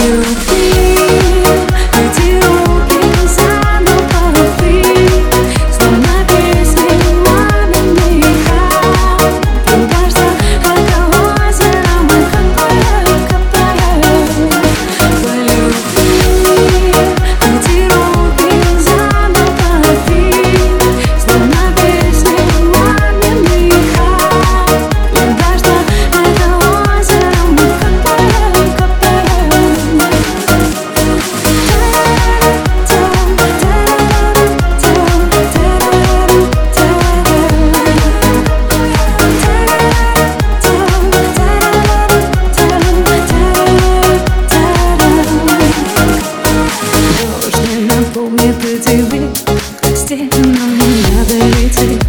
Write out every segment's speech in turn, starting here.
you. перспективы К стенам надо лететь?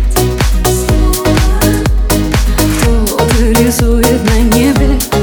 Кто-то рисует на небе?